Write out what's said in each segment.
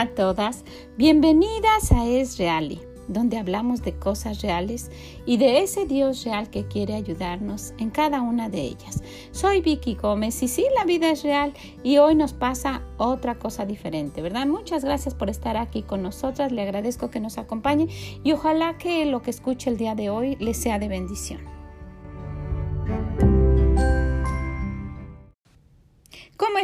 A todas, bienvenidas a Es Reali, donde hablamos de cosas reales y de ese Dios real que quiere ayudarnos en cada una de ellas. Soy Vicky Gómez y sí, la vida es real y hoy nos pasa otra cosa diferente, ¿verdad? Muchas gracias por estar aquí con nosotras, le agradezco que nos acompañe y ojalá que lo que escuche el día de hoy le sea de bendición.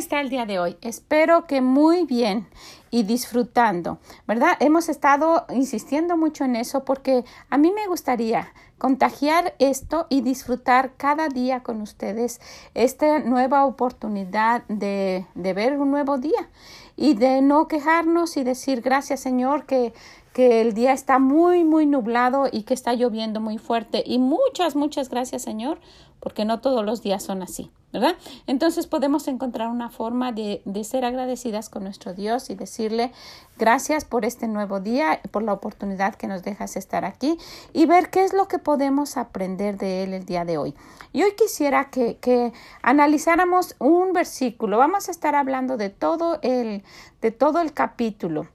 Está el día de hoy? Espero que muy bien y disfrutando, ¿verdad? Hemos estado insistiendo mucho en eso porque a mí me gustaría contagiar esto y disfrutar cada día con ustedes esta nueva oportunidad de, de ver un nuevo día y de no quejarnos y decir gracias Señor que que el día está muy, muy nublado y que está lloviendo muy fuerte. Y muchas, muchas gracias, Señor, porque no todos los días son así, ¿verdad? Entonces podemos encontrar una forma de, de ser agradecidas con nuestro Dios y decirle gracias por este nuevo día, por la oportunidad que nos dejas estar aquí y ver qué es lo que podemos aprender de Él el día de hoy. Y hoy quisiera que, que analizáramos un versículo. Vamos a estar hablando de todo el, de todo el capítulo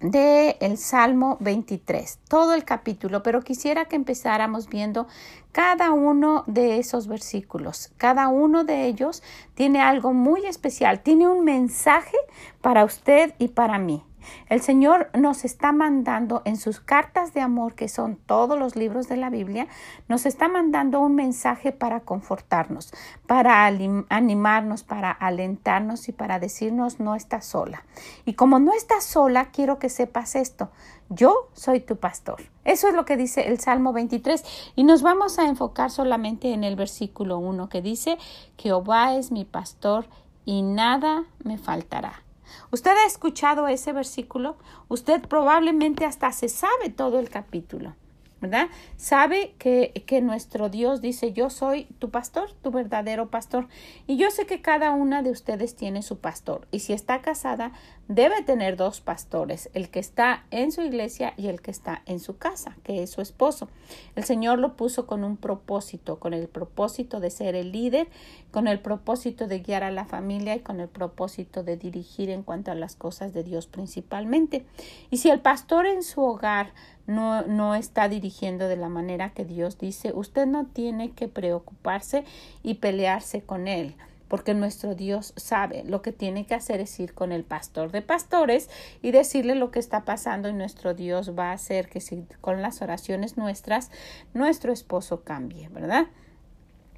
de el Salmo 23, todo el capítulo, pero quisiera que empezáramos viendo cada uno de esos versículos. Cada uno de ellos tiene algo muy especial, tiene un mensaje para usted y para mí. El Señor nos está mandando en sus cartas de amor, que son todos los libros de la Biblia, nos está mandando un mensaje para confortarnos, para animarnos, para alentarnos y para decirnos no estás sola. Y como no estás sola, quiero que sepas esto. Yo soy tu pastor. Eso es lo que dice el Salmo 23 y nos vamos a enfocar solamente en el versículo 1 que dice, Jehová es mi pastor y nada me faltará. ¿Usted ha escuchado ese versículo? Usted probablemente hasta se sabe todo el capítulo. ¿Verdad? Sabe que, que, nuestro Dios dice, yo soy tu pastor, tu verdadero pastor. Y yo sé que cada una de ustedes tiene su pastor. Y si está casada, debe tener dos pastores, el que está en su iglesia y el que está en su casa, que es su esposo. El Señor lo puso con un propósito, con el propósito de ser el líder, con el propósito de guiar a la familia y con el propósito de dirigir en cuanto a las cosas de Dios principalmente. Y si el pastor en su hogar no, no está dirigiendo de la manera que Dios dice, usted no tiene que preocuparse y pelearse con él porque nuestro Dios sabe lo que tiene que hacer es ir con el pastor de pastores y decirle lo que está pasando y nuestro Dios va a hacer que si con las oraciones nuestras nuestro esposo cambie, ¿verdad?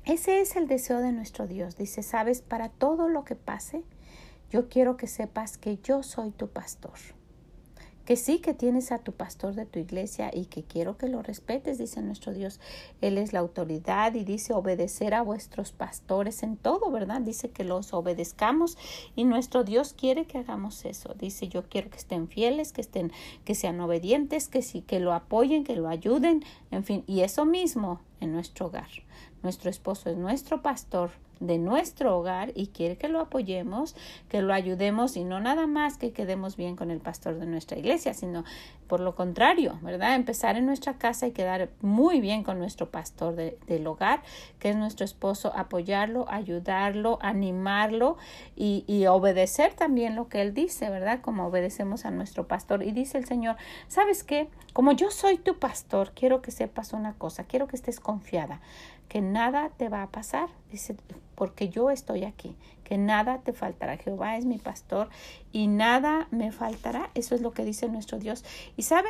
Ese es el deseo de nuestro Dios. Dice, sabes, para todo lo que pase, yo quiero que sepas que yo soy tu pastor que sí que tienes a tu pastor de tu iglesia y que quiero que lo respetes, dice nuestro Dios. Él es la autoridad y dice obedecer a vuestros pastores en todo, ¿verdad? Dice que los obedezcamos y nuestro Dios quiere que hagamos eso. Dice, yo quiero que estén fieles, que estén que sean obedientes, que sí que lo apoyen, que lo ayuden, en fin, y eso mismo en nuestro hogar. Nuestro esposo es nuestro pastor de nuestro hogar y quiere que lo apoyemos, que lo ayudemos y no nada más que quedemos bien con el pastor de nuestra iglesia, sino por lo contrario, ¿verdad? Empezar en nuestra casa y quedar muy bien con nuestro pastor del hogar, que es nuestro esposo, apoyarlo, ayudarlo, animarlo y, y obedecer también lo que él dice, ¿verdad? Como obedecemos a nuestro pastor. Y dice el Señor, ¿sabes qué? Como yo soy tu pastor, quiero que sepas una cosa, quiero que estés confiada, que nada te va a pasar, dice, porque yo estoy aquí, que nada te faltará. Jehová es mi pastor y nada me faltará. Eso es lo que dice nuestro Dios. Y sabe,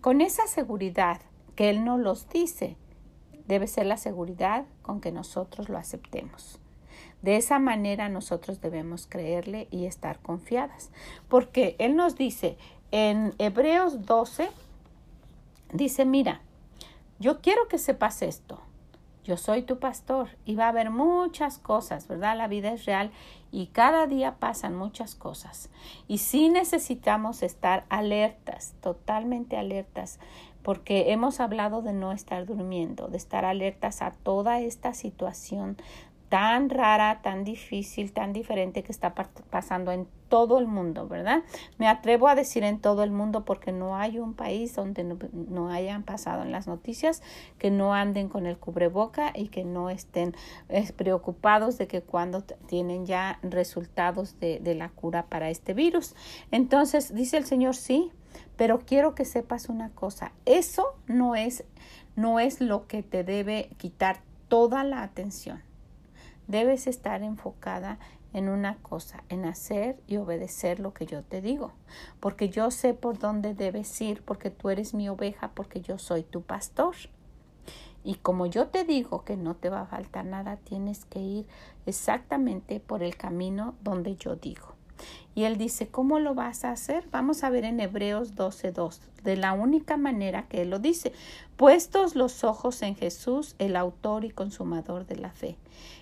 con esa seguridad que Él nos los dice, debe ser la seguridad con que nosotros lo aceptemos. De esa manera nosotros debemos creerle y estar confiadas. Porque Él nos dice en Hebreos 12, dice, mira, yo quiero que sepas esto yo soy tu pastor y va a haber muchas cosas, ¿verdad? La vida es real y cada día pasan muchas cosas. Y sí necesitamos estar alertas, totalmente alertas, porque hemos hablado de no estar durmiendo, de estar alertas a toda esta situación tan rara, tan difícil, tan diferente que está pasando en todo el mundo, ¿verdad? Me atrevo a decir en todo el mundo porque no hay un país donde no, hayan pasado en las noticias que no anden con el cubreboca y que no estén eh, preocupados de que cuando tienen ya resultados de, de la cura para este virus. Entonces, dice el Señor, sí, pero quiero que sepas una cosa, eso no es, no es lo que te debe quitar toda la atención. Debes estar enfocada en una cosa, en hacer y obedecer lo que yo te digo, porque yo sé por dónde debes ir, porque tú eres mi oveja, porque yo soy tu pastor. Y como yo te digo que no te va a faltar nada, tienes que ir exactamente por el camino donde yo digo. Y él dice, ¿cómo lo vas a hacer? Vamos a ver en Hebreos 12.2, de la única manera que él lo dice, puestos los ojos en Jesús, el autor y consumador de la fe,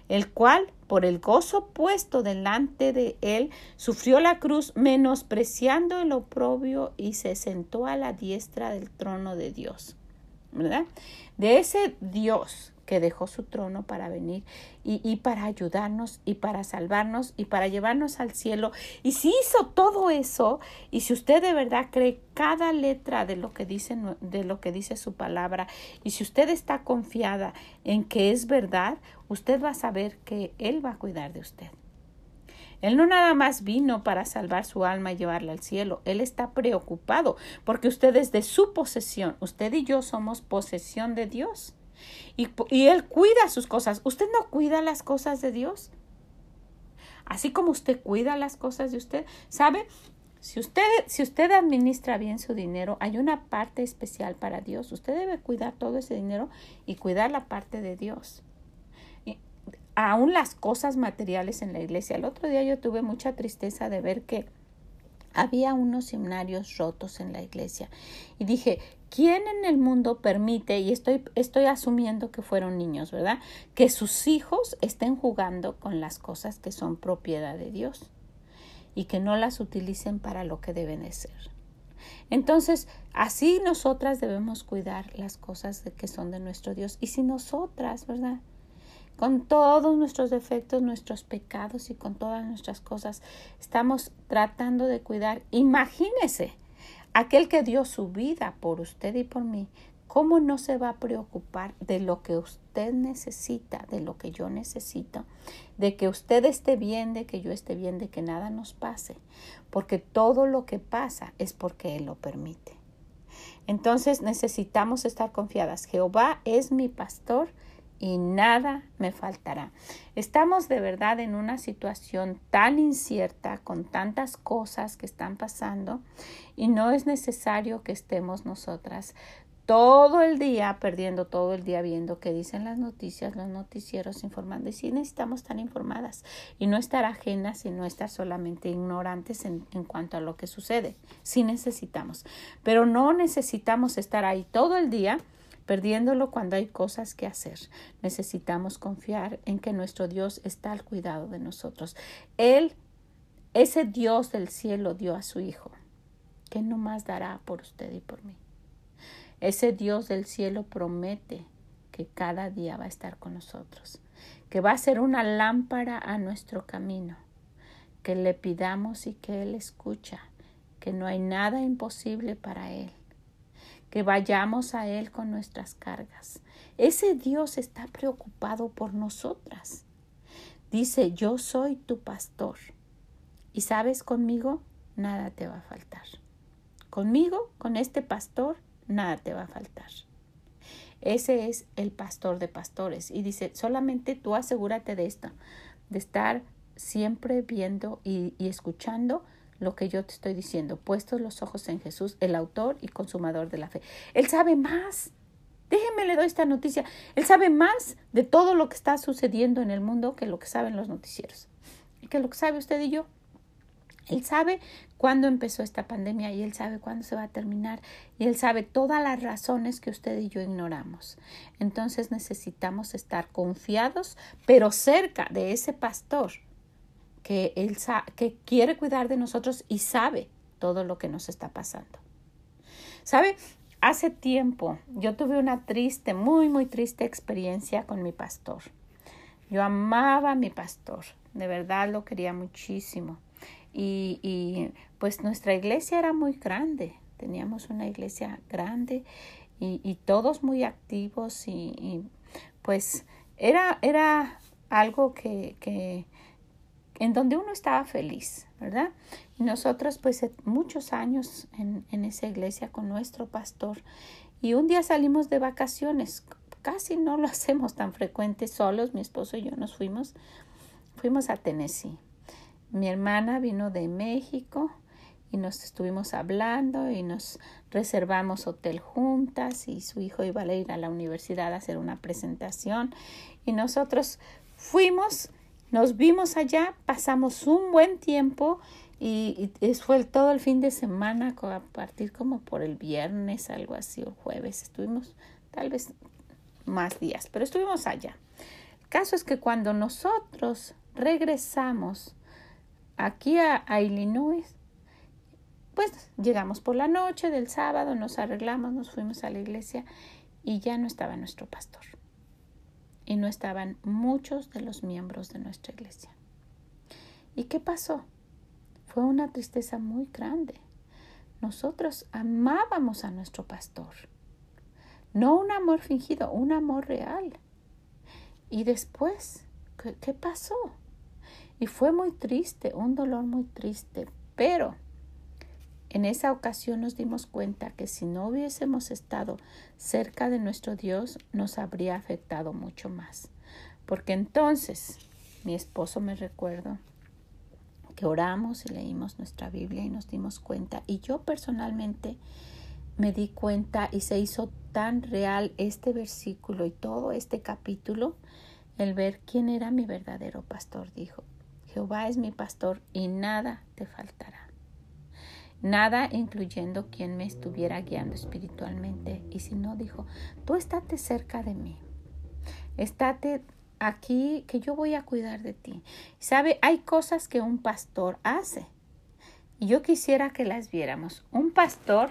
el cual, por el gozo puesto delante de él, sufrió la cruz, menospreciando el oprobio y se sentó a la diestra del trono de Dios. ¿Verdad? De ese Dios que dejó su trono para venir y, y, para ayudarnos y para salvarnos y para llevarnos al cielo. Y si hizo todo eso, y si usted de verdad cree cada letra de lo que dice, de lo que dice su palabra, y si usted está confiada en que es verdad, usted va a saber que Él va a cuidar de usted. Él no nada más vino para salvar su alma y llevarla al cielo. Él está preocupado porque usted es de su posesión. Usted y yo somos posesión de Dios. Y, Él cuida sus cosas. ¿Usted no cuida las cosas de Dios? Así como usted cuida las cosas de usted. ¿Sabe? Si usted, si usted administra bien su dinero, hay una parte especial para Dios. Usted debe cuidar todo ese dinero y cuidar la parte de Dios. Y aún las cosas materiales en la iglesia. El otro día yo tuve mucha tristeza de ver que había unos seminarios rotos en la iglesia. Y dije, ¿quién en el mundo permite, y estoy, estoy asumiendo que fueron niños, ¿verdad? Que sus hijos estén jugando con las cosas que son propiedad de Dios y que no las utilicen para lo que deben de ser. Entonces, así nosotras debemos cuidar las cosas que son de nuestro Dios. Y si nosotras, ¿verdad? Con todos nuestros defectos, nuestros pecados y con todas nuestras cosas. Estamos tratando de cuidar. Imagínese, aquel que dio su vida por usted y por mí, ¿cómo no se va a preocupar de lo que usted necesita, de lo que yo necesito, de que usted esté bien, de que yo esté bien, de que nada nos pase? Porque todo lo que pasa es porque Él lo permite. Entonces necesitamos estar confiadas. Jehová es mi pastor y nada me faltará. Estamos de verdad en una situación tan incierta, con tantas cosas que están pasando, y no es necesario que estemos nosotras todo el día perdiendo todo el día viendo qué dicen las noticias, los noticieros informando. Y sí necesitamos estar informadas y no estar ajenas y no estar solamente ignorantes en, en cuanto a lo que sucede. Sí necesitamos, pero no necesitamos estar ahí todo el día perdiéndolo cuando hay cosas que hacer. Necesitamos confiar en que nuestro Dios está al cuidado de nosotros. Él, ese Dios del cielo, dio a su Hijo, que no más dará por usted y por mí. Ese Dios del cielo promete que cada día va a estar con nosotros, que va a ser una lámpara a nuestro camino, que le pidamos y que Él escucha, que no hay nada imposible para Él que vayamos a Él con nuestras cargas. Ese Dios está preocupado por nosotras. Dice, yo soy tu pastor. Y sabes, conmigo nada te va a faltar. Conmigo, con este pastor, nada te va a faltar. Ese es el pastor de pastores. Y dice, solamente tú asegúrate de esto, de estar siempre viendo y, y escuchando lo que yo te estoy diciendo, puestos los ojos en Jesús, el autor y consumador de la fe. Él sabe más. Déjeme le doy esta noticia. Él sabe más de todo lo que está sucediendo en el mundo que lo que saben los noticieros. Y que lo que sabe usted y yo. Él sabe cuándo empezó esta pandemia y él sabe cuándo se va a terminar y él sabe todas las razones que usted y yo ignoramos. Entonces necesitamos estar confiados, pero cerca de ese pastor que Él que quiere cuidar de nosotros y sabe todo lo que nos está pasando. ¿Sabe? Hace tiempo yo tuve una triste, muy, muy triste experiencia con mi pastor. Yo amaba a mi pastor, de verdad lo quería muchísimo. Y, y pues nuestra iglesia era muy grande, teníamos una iglesia grande y, y todos muy activos y, y, pues era, era algo que, que en donde uno estaba feliz, ¿verdad? Y nosotros pues muchos años en, en esa iglesia con nuestro pastor y un día salimos de vacaciones, casi no lo hacemos tan frecuente solos, mi esposo y yo nos fuimos, fuimos a Tennessee. Mi hermana vino de México y nos estuvimos hablando y nos reservamos hotel juntas y su hijo iba a ir a la universidad a hacer una presentación y nosotros fuimos, nos vimos allá, pasamos un buen tiempo y, fue todo el fin de semana a partir como por el viernes, algo así, o jueves, estuvimos tal vez más días, pero estuvimos allá. El caso es que cuando nosotros regresamos aquí a Illinois, pues llegamos por la noche del sábado, nos arreglamos, nos fuimos a la iglesia y ya no estaba nuestro pastor. Y no estaban muchos de los miembros de nuestra iglesia. ¿Y qué pasó? Fue una tristeza muy grande. Nosotros amábamos a nuestro pastor. No un amor fingido, un amor real. Y después, ¿qué, qué pasó? Y fue muy triste, un dolor muy triste, pero en esa ocasión nos dimos cuenta que si no hubiésemos estado cerca de nuestro Dios nos habría afectado mucho más. Porque entonces mi esposo me recuerdo que oramos y leímos nuestra Biblia y nos dimos cuenta. Y yo personalmente me di cuenta y se hizo tan real este versículo y todo este capítulo el ver quién era mi verdadero pastor. Dijo Jehová es mi pastor y nada te faltará nada incluyendo quien me estuviera guiando espiritualmente. Y si no, dijo, tú estate cerca de mí, estate aquí que yo voy a cuidar de ti. ¿Sabe? Hay cosas que un pastor hace. Y yo quisiera que las viéramos. Un pastor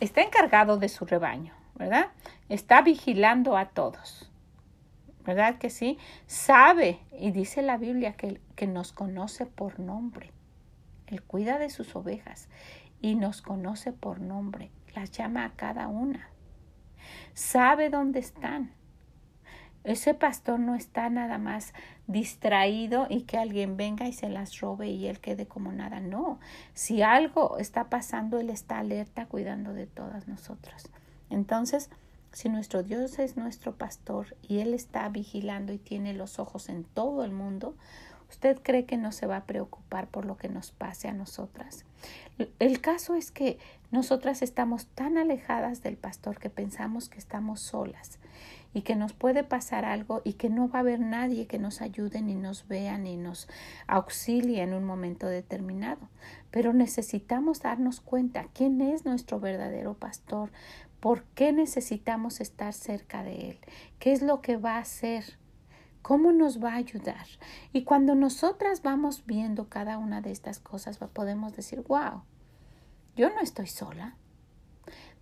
está encargado de su rebaño, ¿verdad? Está vigilando a todos. ¿Verdad que sí? Sabe, y dice la Biblia, que, que nos conoce por nombre. Él cuida de sus ovejas y nos conoce por nombre, las llama a cada una. Sabe dónde están. Ese pastor no está nada más distraído y que alguien venga y se las robe y él quede como nada. No, si algo está pasando, él está alerta cuidando de todas nosotras. Entonces, si nuestro Dios es nuestro pastor y él está vigilando y tiene los ojos en todo el mundo, ¿Usted cree que no se va a preocupar por lo que nos pase a nosotras? El caso es que nosotras estamos tan alejadas del pastor que pensamos que estamos solas y que nos puede pasar algo y que no va a haber nadie que nos ayude ni nos vea ni nos auxilie en un momento determinado. Pero necesitamos darnos cuenta quién es nuestro verdadero pastor, por qué necesitamos estar cerca de él, qué es lo que va a hacer ¿Cómo nos va a ayudar? Y cuando nosotras vamos viendo cada una de estas cosas, podemos decir, wow, yo no estoy sola.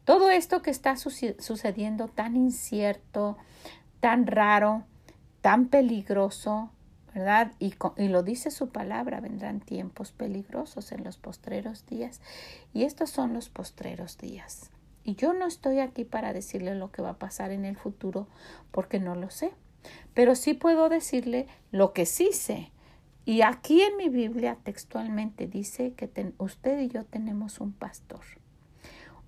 Todo esto que está sucediendo tan incierto, tan raro, tan peligroso, ¿verdad? Y, y, lo dice su palabra, vendrán tiempos peligrosos en los postreros días. Y estos son los postreros días. Y yo no estoy aquí para decirle lo que va a pasar en el futuro porque no lo sé. Pero sí puedo decirle lo que sí sé. Y aquí en mi Biblia textualmente dice que usted y yo tenemos un pastor.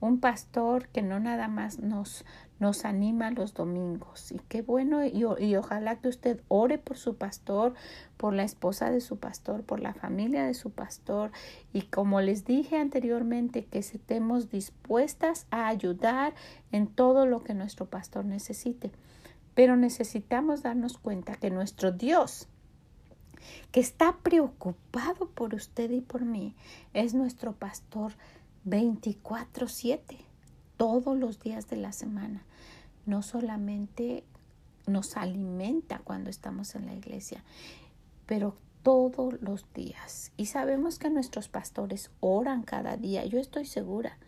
Un pastor que no nada más nos, nos anima los domingos. Y qué bueno, y, y, ojalá que usted ore por su pastor, por la esposa de su pastor, por la familia de su pastor. Y como les dije anteriormente, que estemos dispuestas a ayudar en todo lo que nuestro pastor necesite. Pero necesitamos darnos cuenta que nuestro Dios, que está preocupado por usted y por mí, es nuestro pastor 24/7, todos los días de la semana. No solamente nos alimenta cuando estamos en la iglesia, pero todos los días. Y sabemos que nuestros pastores oran cada día. Yo estoy segura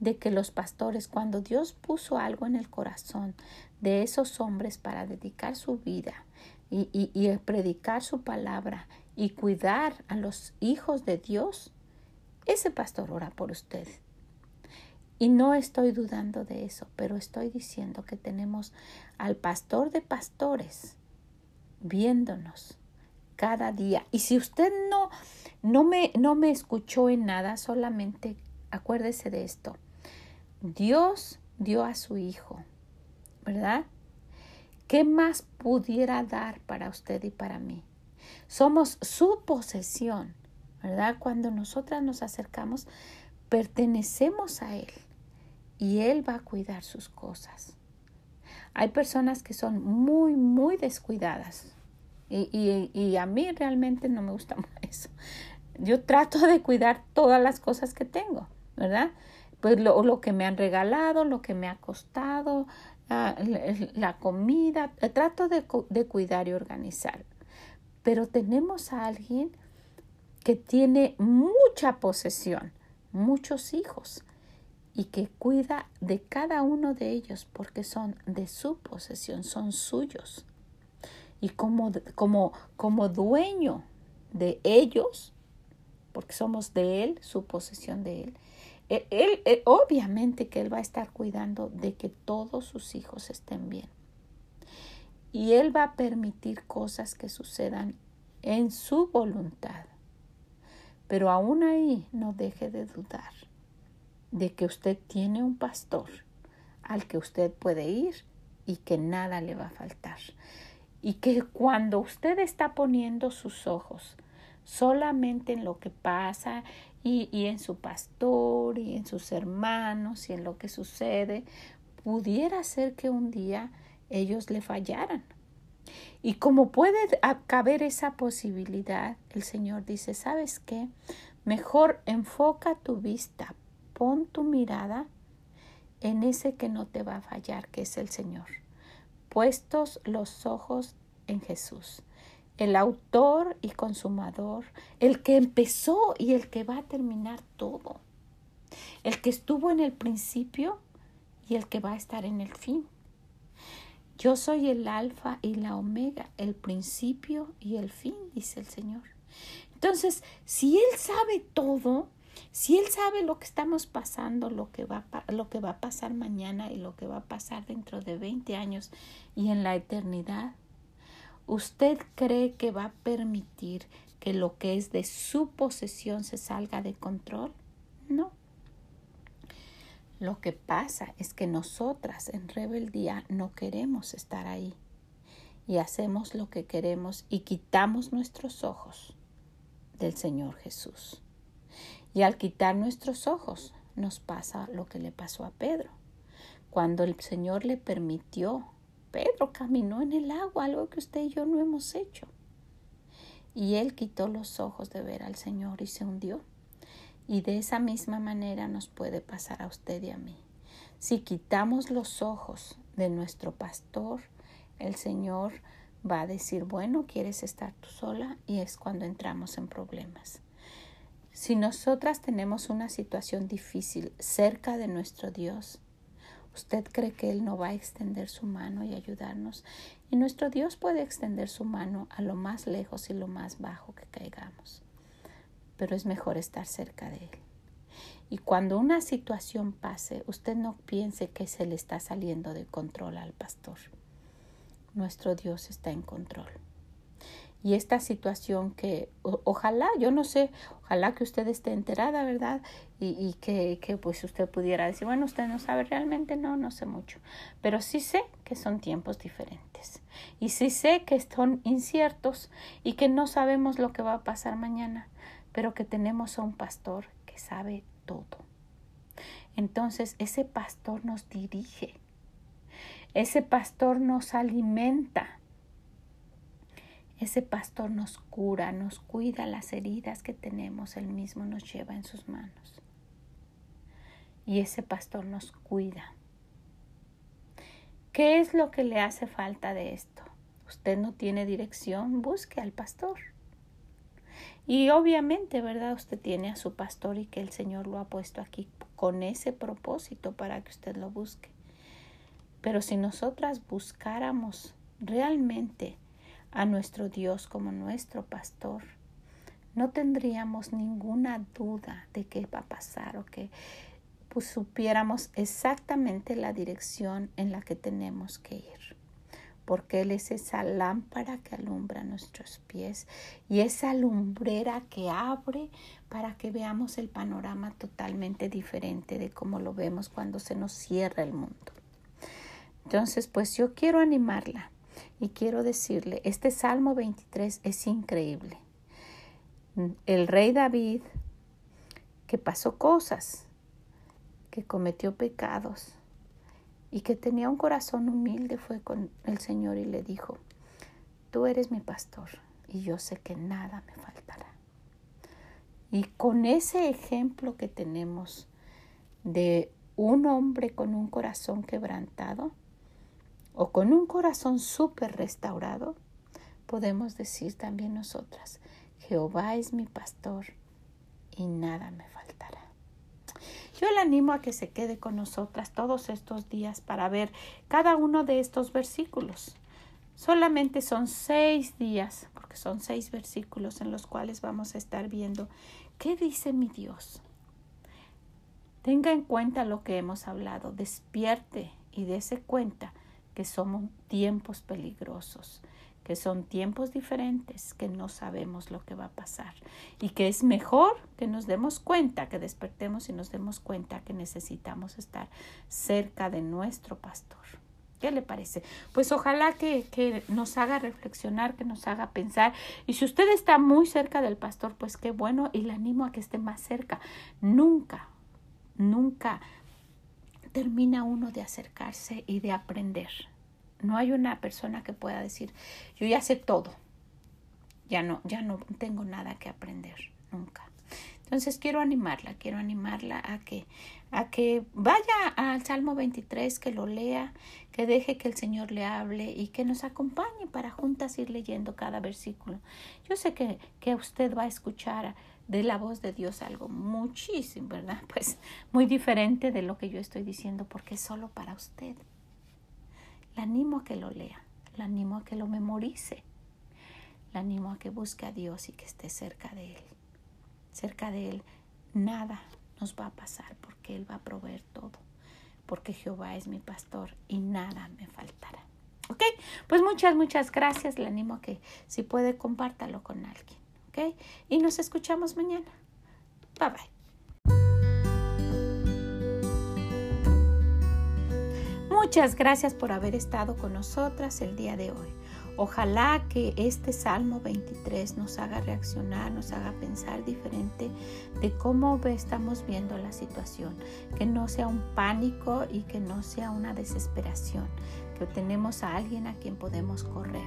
de que los pastores, cuando Dios puso algo en el corazón de esos hombres para dedicar su vida, y, y predicar su palabra y cuidar a los hijos de Dios, ese pastor ora por usted. Y no estoy dudando de eso, pero estoy diciendo que tenemos al pastor de pastores viéndonos cada día. Y si usted no, no, me, no me escuchó en nada, solamente acuérdese de esto. Dios dio a su Hijo, ¿verdad? ¿Qué más pudiera dar para usted y para mí? Somos su posesión, ¿verdad? Cuando nosotras nos acercamos, pertenecemos a Él y Él va a cuidar sus cosas. Hay personas que son muy, muy descuidadas y, y, a mí realmente no me gusta eso. Yo trato de cuidar todas las cosas que tengo, ¿verdad? Pues lo, lo que me han regalado, lo que me ha costado, la, comida, trato de, de cuidar y organizar. Pero tenemos a alguien que tiene mucha posesión, muchos hijos, y que cuida de cada uno de ellos porque son de su posesión, son suyos. Y como, como, como dueño de ellos, porque somos de Él, su posesión de Él, él, él, obviamente que Él va a estar cuidando de que todos sus hijos estén bien. Y Él va a permitir cosas que sucedan en su voluntad. Pero aún ahí no deje de dudar de que usted tiene un pastor al que usted puede ir y que nada le va a faltar. Y que cuando usted está poniendo sus ojos solamente en lo que pasa y, y, en su pastor y en sus hermanos y en lo que sucede, pudiera ser que un día ellos le fallaran. Y como puede caber esa posibilidad, el Señor dice, ¿sabes qué? Mejor enfoca tu vista, pon tu mirada en ese que no te va a fallar, que es el Señor. Puestos los ojos en Jesús, el autor y consumador, el que empezó y el que va a terminar todo, el que estuvo en el principio y el que va a estar en el fin. Yo soy el alfa y la omega, el principio y el fin, dice el Señor. Entonces, si Él sabe todo, si Él sabe lo que estamos pasando, lo que, va, lo que va a pasar mañana y lo que va a pasar dentro de 20 años y en la eternidad, ¿usted cree que va a permitir que lo que es de su posesión se salga de control? No. Lo que pasa es que nosotras en rebeldía no queremos estar ahí y hacemos lo que queremos y quitamos nuestros ojos del Señor Jesús. Y al quitar nuestros ojos nos pasa lo que le pasó a Pedro. Cuando el Señor le permitió, Pedro caminó en el agua, algo que usted y yo no hemos hecho. Y él quitó los ojos de ver al Señor y se hundió. Y de esa misma manera nos puede pasar a usted y a mí. Si quitamos los ojos de nuestro pastor, el Señor va a decir, bueno, ¿quieres estar tú sola? Y es cuando entramos en problemas. Si nosotras tenemos una situación difícil cerca de nuestro Dios, ¿usted cree que Él no va a extender su mano y ayudarnos? Y nuestro Dios puede extender su mano a lo más lejos y lo más bajo que caigamos. Pero es mejor estar cerca de Él. Y cuando una situación pase, usted no piense que se le está saliendo de control al pastor. Nuestro Dios está en control y esta situación que ojalá, yo no sé, ojalá que usted esté enterada, ¿verdad? Y, y que, que, pues usted pudiera decir, bueno, usted no sabe realmente, no, no sé mucho, pero sí sé que son tiempos diferentes y sí sé que son inciertos y que no sabemos lo que va a pasar mañana, pero que tenemos a un pastor que sabe todo. Entonces ese pastor nos dirige, ese pastor nos alimenta, ese pastor nos cura, nos cuida las heridas que tenemos, él mismo nos lleva en sus manos. Y ese pastor nos cuida. ¿Qué es lo que le hace falta de esto? Usted no tiene dirección, busque al pastor. Y obviamente, ¿verdad? Usted tiene a su pastor y que el Señor lo ha puesto aquí con ese propósito para que usted lo busque. Pero si nosotras buscáramos realmente a nuestro Dios como nuestro pastor, no tendríamos ninguna duda de qué va a pasar o que pues, supiéramos exactamente la dirección en la que tenemos que ir. Porque Él es esa lámpara que alumbra nuestros pies y esa lumbrera que abre para que veamos el panorama totalmente diferente de cómo lo vemos cuando se nos cierra el mundo. Entonces, pues yo quiero animarla y quiero decirle, este Salmo 23 es increíble el rey David, que pasó cosas, que cometió pecados y que tenía un corazón humilde, fue con el Señor y le dijo, tú eres mi pastor y yo sé que nada me faltará. Y con ese ejemplo que tenemos de un hombre con un corazón quebrantado o con un corazón súper restaurado, podemos decir también nosotras, Jehová es mi pastor y nada me faltará. Yo le animo a que se quede con nosotras todos estos días para ver cada uno de estos versículos. Solamente son seis días, porque son seis versículos en los cuales vamos a estar viendo qué dice mi Dios. Tenga en cuenta lo que hemos hablado, despierte y dése cuenta que somos tiempos peligrosos, que son tiempos diferentes, que no sabemos lo que va a pasar y que es mejor que nos demos cuenta, que despertemos y nos demos cuenta que necesitamos estar cerca de nuestro pastor. ¿Qué le parece? Pues ojalá que, que, nos haga reflexionar, que nos haga pensar. Y si usted está muy cerca del pastor, pues qué bueno y le animo a que esté más cerca. Nunca, nunca termina uno de acercarse y de aprender. No hay una persona que pueda decir, yo ya sé todo. Ya no, ya no tengo nada que aprender, nunca. Entonces quiero animarla, quiero animarla a que, a que vaya al Salmo 23, que lo lea, que deje que el Señor le hable y que nos acompañe para juntas ir leyendo cada versículo. Yo sé que, que usted va a escuchar de la voz de Dios algo muchísimo, ¿verdad? Pues muy diferente de lo que yo estoy diciendo porque es solo para usted. La animo a que lo lea, la animo a que lo memorice, la animo a que busque a Dios y que esté cerca de Él. Cerca de Él nada nos va a pasar porque Él va a proveer todo, porque Jehová es mi pastor y nada me faltará. ¿Ok? Pues muchas, muchas gracias. Le animo a que si puede compártalo con alguien. Y nos escuchamos mañana. Bye bye. Muchas gracias por haber estado con nosotras el día de hoy. Ojalá que este Salmo 23 nos haga reaccionar, nos haga pensar diferente de cómo estamos viendo la situación, que no sea un pánico y que no sea una desesperación, que tenemos a alguien a quien podemos correr,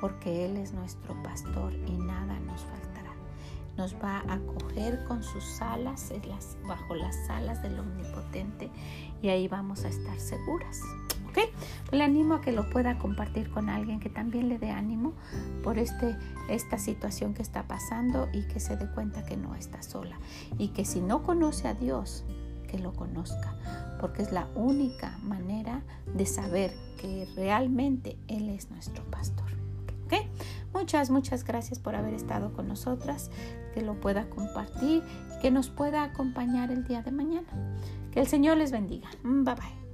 porque Él es nuestro pastor y nada nos faltará. Nos va a coger con sus alas bajo las alas del Omnipotente y ahí vamos a estar seguras. ¿Ok? Le animo a que lo pueda compartir con alguien que también le dé ánimo por este, esta situación que está pasando y que se dé cuenta que no está sola. Y que si no conoce a Dios, que lo conozca, porque es la única manera de saber que realmente Él es nuestro pastor. ¿Ok? Muchas, muchas gracias por haber estado con nosotras, que lo pueda compartir que nos pueda acompañar el día de mañana. Que el Señor les bendiga. Bye bye.